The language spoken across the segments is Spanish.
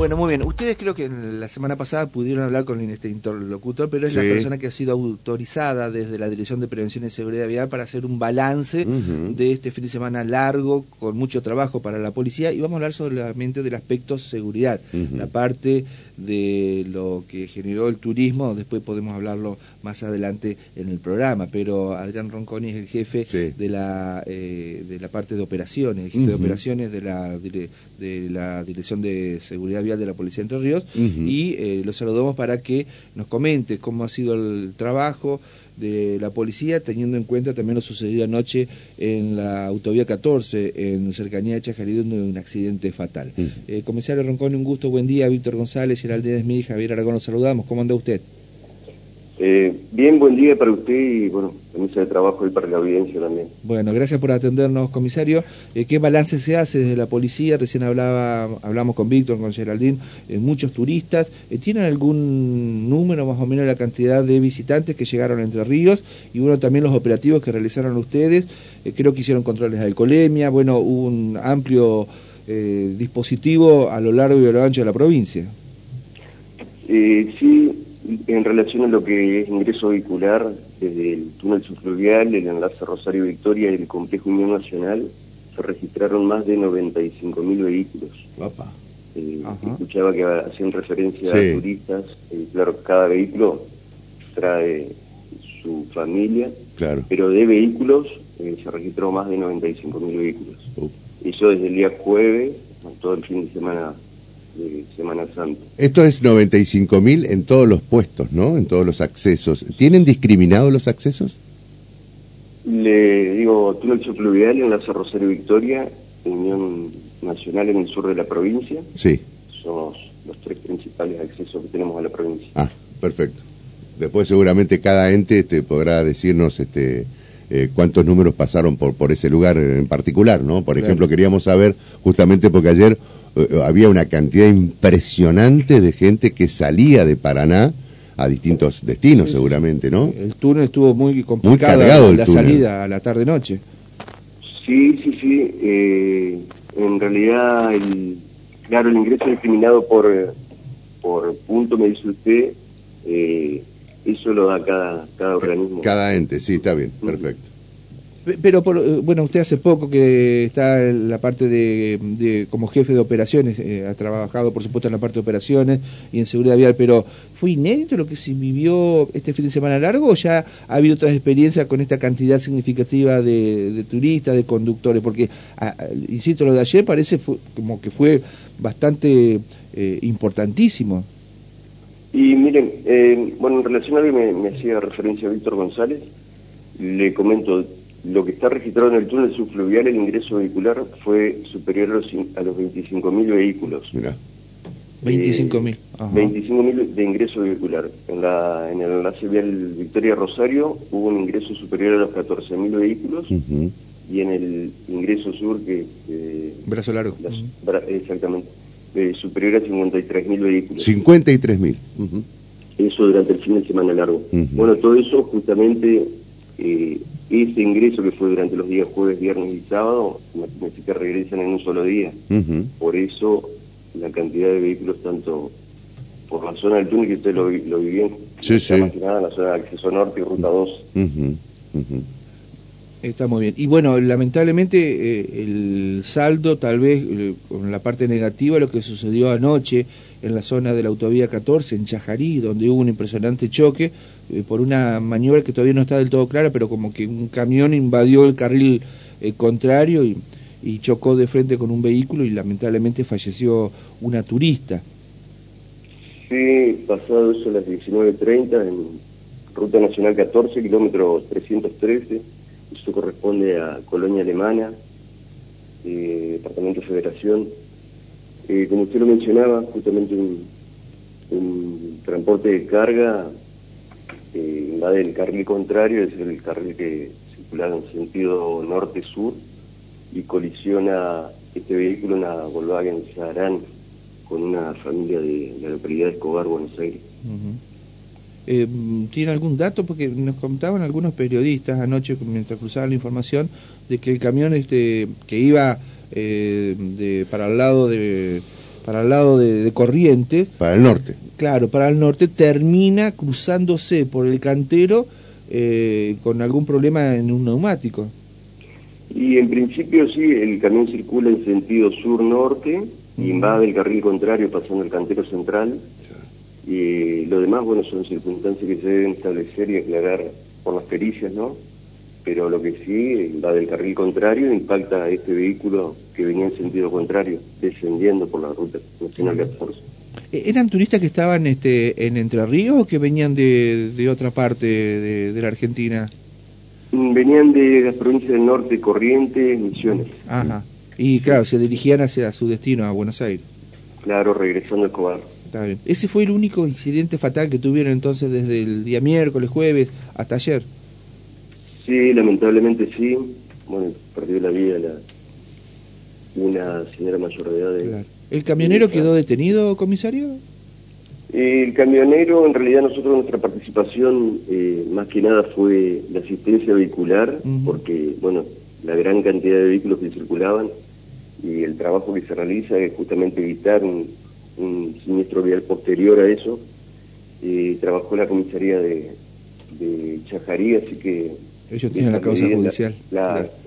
Bueno, muy bien. Ustedes creo que la semana pasada pudieron hablar con este interlocutor, pero es la persona que ha sido autorizada desde la Dirección de Prevención y Seguridad Vial para hacer un balance de este fin de semana largo, con mucho trabajo para la policía, y vamos a hablar solamente del aspecto seguridad, la parte de lo que generó el turismo, después podemos hablarlo más adelante en el programa, pero Adrián Ronconi es el jefe de la eh, de la parte de operaciones, el jefe de operaciones de la de la Dirección de Seguridad Vial de la Policía de Entre Ríos y eh, lo saludamos para que nos comente cómo ha sido el trabajo de la policía, teniendo en cuenta también lo sucedido anoche en la autovía 14, en cercanía de Chajarí, donde un accidente fatal. Eh, comisario Ronconi, un gusto, buen día. Víctor González, Geraldine Smith, Javier Aragón, los saludamos. ¿Cómo anda usted? Eh, bien, buen día para usted y bueno, permiso de trabajo y para la audiencia también. Bueno, gracias por atendernos, comisario. Eh, ¿Qué balance se hace desde la policía? Recién hablaba, hablamos con Víctor, con Geraldine, eh, muchos turistas. ¿Tienen algún número más o menos de la cantidad de visitantes que llegaron a Entre Ríos? Y bueno, también los operativos que realizaron ustedes. creo que hicieron controles de alcoholemia, bueno, hubo un amplio dispositivo a lo largo y a lo ancho de la provincia. sí, en relación a lo que es ingreso vehicular desde el túnel subfluvial, el enlace Rosario Victoria y el complejo Unión Nacional, se registraron más de 95.000 vehículos. Eh, escuchaba que hacían referencia a turistas. Eh, claro, cada vehículo trae su familia, claro. pero de vehículos eh, se registró más de 95.000 vehículos. Eso desde el día jueves, todo el fin de semana de Semana Santa. Esto es 95.000 en todos los puestos, ¿no? En todos los accesos. ¿Tienen discriminados los accesos? Le digo, túnel subfluvial en la Rosario Victoria, Unión Nacional en el sur de la provincia. Sí. Somos los tres principales accesos que tenemos a la provincia. Ah, perfecto. Después seguramente cada ente te podrá decirnos este eh, cuántos números pasaron por, por ese lugar en particular, ¿no? Por ejemplo, queríamos saber, justamente porque ayer había una cantidad impresionante de gente que salía de Paraná a distintos destinos, seguramente, ¿no? El túnel estuvo muy complicado, muy cargado la salida a la tarde-noche. Sí, sí, sí. en realidad, el, claro, el ingreso discriminado por, por punto, me dice usted, eso lo da cada, cada organismo. Cada ente, sí, está bien, perfecto. Pero, por, eh, bueno, usted hace poco que está en la parte de, como jefe de operaciones, eh, ha trabajado, por supuesto, en la parte de operaciones y en seguridad vial, pero ¿fue inédito lo que se vivió este fin de semana largo o ya ha habido otras experiencias con esta cantidad significativa de, turistas, de conductores? Porque, insisto, lo de ayer parece como que fue bastante eh, importantísimo. Y miren, eh, bueno, en relación a lo que me, hacía referencia Víctor González, le comento, lo que está registrado en el túnel subfluvial, el ingreso vehicular fue superior a los, a los 25.000 vehículos. Mira. 25.000. 25.000 de ingreso vehicular. En, la, en el enlace vial Victoria Rosario hubo un ingreso superior a los 14.000 vehículos. Y en el ingreso sur, que... Eh, Brazo largo. exactamente eh, superior a 53.000 vehículos. 53.000. Eso durante el fin de semana largo. Bueno, todo eso justamente, eh, ese ingreso que fue durante los días jueves, viernes y sábado, me que regresan en un solo día. Por eso la cantidad de vehículos, tanto por la zona del túnel, que usted lo, lo vivió, sí, sí. más que nada la zona de acceso norte y ruta 2. Está muy bien. Y bueno, lamentablemente eh, el saldo, tal vez eh, con la parte negativa, lo que sucedió anoche en la zona de la autovía 14, en Chajarí, donde hubo un impresionante choque eh, por una maniobra que todavía no está del todo clara, pero como que un camión invadió el carril contrario y, y, chocó de frente con un vehículo y lamentablemente falleció una turista. Sí, pasado eso a las 19.30 en Ruta Nacional 14, kilómetro 313 eso corresponde a Colonia Alemana, eh, Departamento de Federación. Eh, como usted lo mencionaba, justamente un, transporte de carga eh, va del carril contrario, es el carril que circula en sentido norte-sur y colisiona este vehículo, una Volkswagen Saran, con una familia de la localidad de Escobar, Buenos Aires. Eh, ¿Tiene algún dato? Porque nos contaban algunos periodistas anoche, mientras cruzaban la información, de que el camión este que iba eh, de, para el lado de, para el lado de, Corrientes. Para el norte. Claro, para el norte, termina cruzándose por el cantero eh, con algún problema en un neumático. Y en principio sí, el camión circula en sentido sur-norte, y invade el carril contrario pasando el cantero central. Y lo demás, bueno, son circunstancias que se deben establecer y aclarar por las pericias, ¿no? Pero lo que sí, va del carril contrario impacta a este vehículo que venía en sentido contrario, descendiendo por la ruta nacional 14. E-, ¿Eran turistas que estaban este, en Entre Ríos o que venían de, de otra parte de, de, la Argentina? Mm, venían de las provincias del norte, Corrientes, Misiones. Ajá. Y claro, se dirigían hacia su destino, a Buenos Aires. Claro, regresando a Escobar. Está bien. ¿Ese fue el único incidente fatal que tuvieron entonces desde el día miércoles, jueves hasta ayer? Sí, lamentablemente sí. Bueno, perdió la vida la, una señora mayor de edad. ¿El camionero quedó detenido, comisario? El camionero, en realidad nosotros nuestra participación eh, más que nada fue la asistencia vehicular, porque, bueno, la gran cantidad de vehículos que circulaban y el trabajo que se realiza es justamente evitar un, un siniestro vial posterior a eso. Eh, trabajó la comisaría de, de Chajarí, así que... Ellos tienen la causa judicial.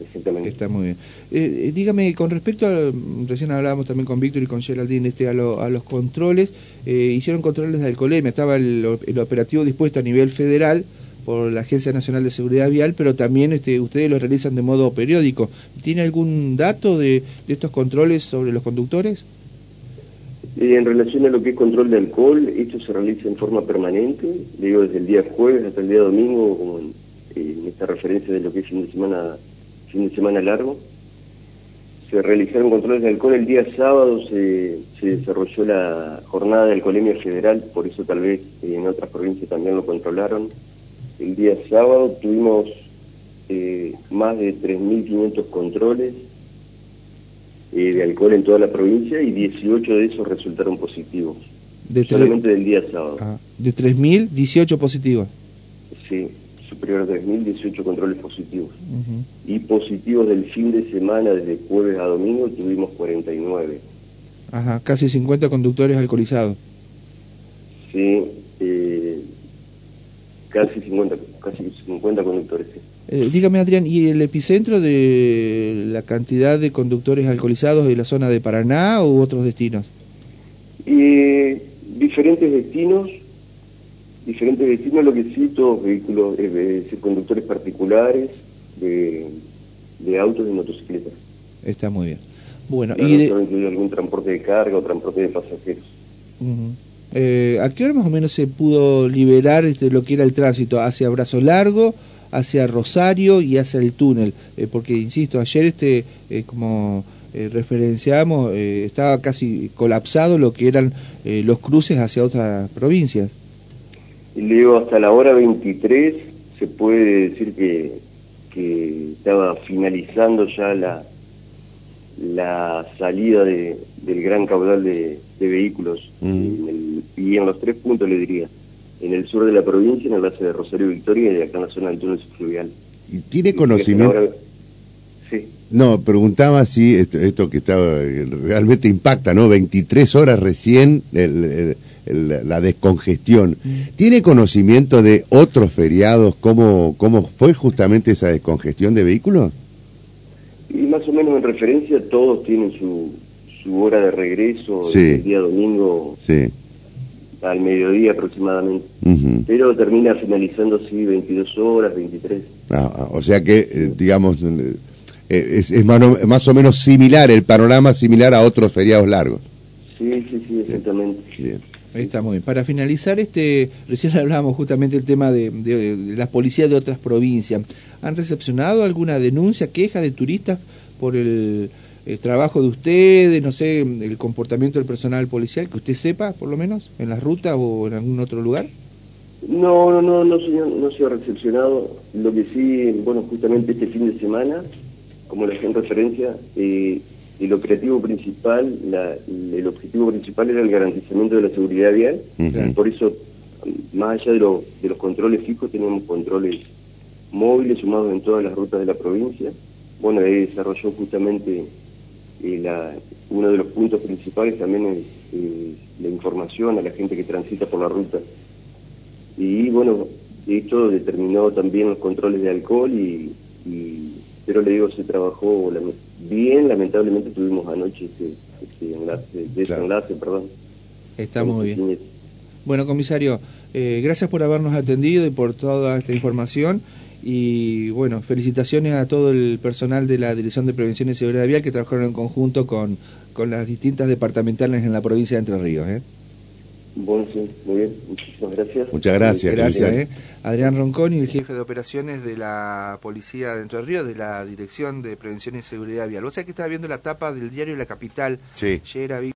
Exactamente. Está muy bien. Eh, eh, dígame, con respecto a, recién hablábamos también con Víctor y con Geraldine, este, a, los controles, hicieron controles de alcoholemia, estaba el, el, operativo dispuesto a nivel federal por la Agencia Nacional de Seguridad Vial, pero también este, ustedes lo realizan de modo periódico. ¿Tiene algún dato de, de estos controles sobre los conductores? En relación a lo que es control de alcohol, esto se realiza en forma permanente, digo desde el día jueves hasta el día domingo, como en, esta referencia de lo que es fin de semana, fin de semana largo. Se realizaron controles de alcohol el día sábado, se, desarrolló la jornada de alcoholemia federal, por eso tal vez en otras provincias también lo controlaron. El día sábado tuvimos eh, más de 3.500 controles, eh, de alcohol en toda la provincia y 18 de esos resultaron positivos. De solamente del día sábado. Ah, de 3.000, 18 positivos. Sí, superior a 3.000, 18 controles positivos. Y positivos del fin de semana, desde jueves a domingo, tuvimos 49. Ajá, casi 50 conductores alcoholizados. Sí, eh, casi 50, casi 50 conductores. Eh, dígame, Adrián, ¿y el epicentro de la cantidad de conductores alcoholizados de la zona de Paraná u otros destinos? Y diferentes destinos, diferentes destinos, lo que cito, vehículos, decir, conductores particulares de, autos y motocicletas. Está muy bien. Bueno, y de... algún transporte de carga o transporte de pasajeros. Eh, ¿A qué hora más o menos se pudo liberar este, lo que era el tránsito? ¿Hacia Brazo Largo? Hacia Rosario y hacia el túnel, eh, porque insisto, ayer este eh, como eh, referenciamos estaba casi colapsado lo que eran los cruces hacia otras provincias. Y le digo, hasta la hora 23 se puede decir que, que estaba finalizando ya la, la salida de, del gran caudal de, vehículos mm. y en los tres puntos le diría en el sur de la provincia, en el base de Rosario Victoria y acá en la zona del túnel fluvial. ¿Y tiene conocimiento? Sí. No, preguntaba si esto, que estaba realmente impacta, ¿no? 23 horas recién la descongestión. Mm. ¿Tiene conocimiento de otros feriados? ¿Cómo, ¿Cómo fue justamente esa descongestión de vehículos? Y más o menos en referencia, todos tienen su, su hora de regreso el día domingo. Sí al mediodía aproximadamente. Pero termina finalizando, sí, 22 horas, 23. Ah, ah, o sea que, eh, digamos, eh, es, es más, o, menos similar, el panorama similar a otros feriados largos. Sí, sí, sí, exactamente. Bien. Ahí está muy bien. Para finalizar, este, recién hablábamos justamente del tema de, de, las policías de otras provincias. ¿Han recepcionado alguna denuncia, queja de turistas por el, el trabajo de ustedes, no sé, el comportamiento del personal policial, que usted sepa, por lo menos, en la ruta o en algún otro lugar? No, no, no, no, señor, no se ha recepcionado. Lo que sí, bueno, justamente este fin de semana, como le en referencia, eh, el operativo principal, el objetivo principal era el garantizamiento de la seguridad vial. Por eso, más allá de, de los controles fijos, tenemos controles móviles sumados en todas las rutas de la provincia. Bueno, ahí desarrolló justamente la, uno de los puntos principales también es la información a la gente que transita por la ruta. Y bueno, esto determinó también los controles de alcohol y, pero le digo, se trabajó bien, lamentablemente tuvimos anoche ese, ese enlace, desenlace, perdón. Está muy bien. Bueno, comisario, eh, gracias por habernos atendido y por toda esta información. Y bueno, felicitaciones a todo el personal de la Dirección de Prevención y Seguridad Vial que trabajaron en conjunto con, con las distintas departamentales en la provincia de Entre Ríos. ¿eh? Bueno, sí, muy bien, muchísimas gracias. Muchas gracias. Gracias. ¿eh? Adrián Ronconi, el jefe de operaciones de la Policía de Entre Ríos, de la Dirección de Prevención y Seguridad Vial. O sea que estaba viendo la tapa del diario La Capital. Sí.